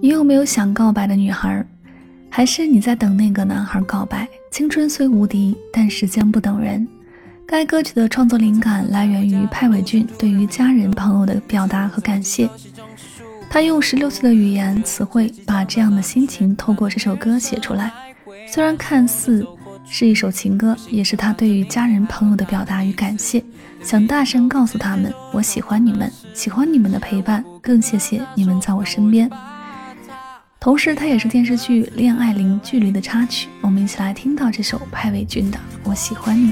你有没有想告白的女孩？还是你在等那个男孩告白？青春虽无敌，但时间不等人。该歌曲的创作灵感来源于派伟俊对于家人朋友的表达和感谢。他用十六岁的语言词汇，把这样的心情透过这首歌写出来。虽然看似是一首情歌，也是他对于家人朋友的表达与感谢，想大声告诉他们：我喜欢你们，喜欢你们的陪伴，更谢谢你们在我身边。同时，它也是电视剧《恋爱零距离》的插曲。我们一起来听到这首派伟俊的《我喜欢你》。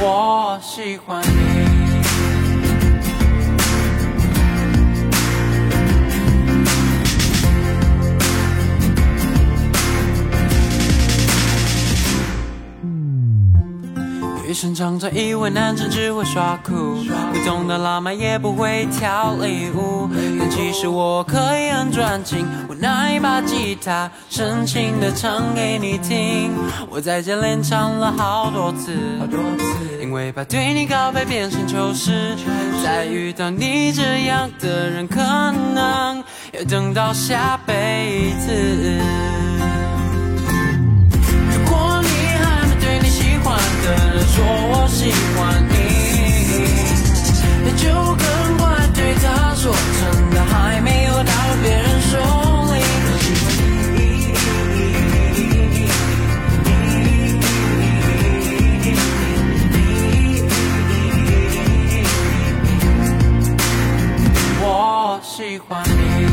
我喜欢你。女生常常以为男生只会耍酷，不懂得浪漫也不会跳礼舞，但其实我可以很专情，我拿一把吉他，深情的唱给你听。我在这练唱了好多次，因为怕对你告白变成糗事，再遇到你这样的人，可能要等到下辈子。喜欢你。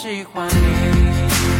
喜欢你。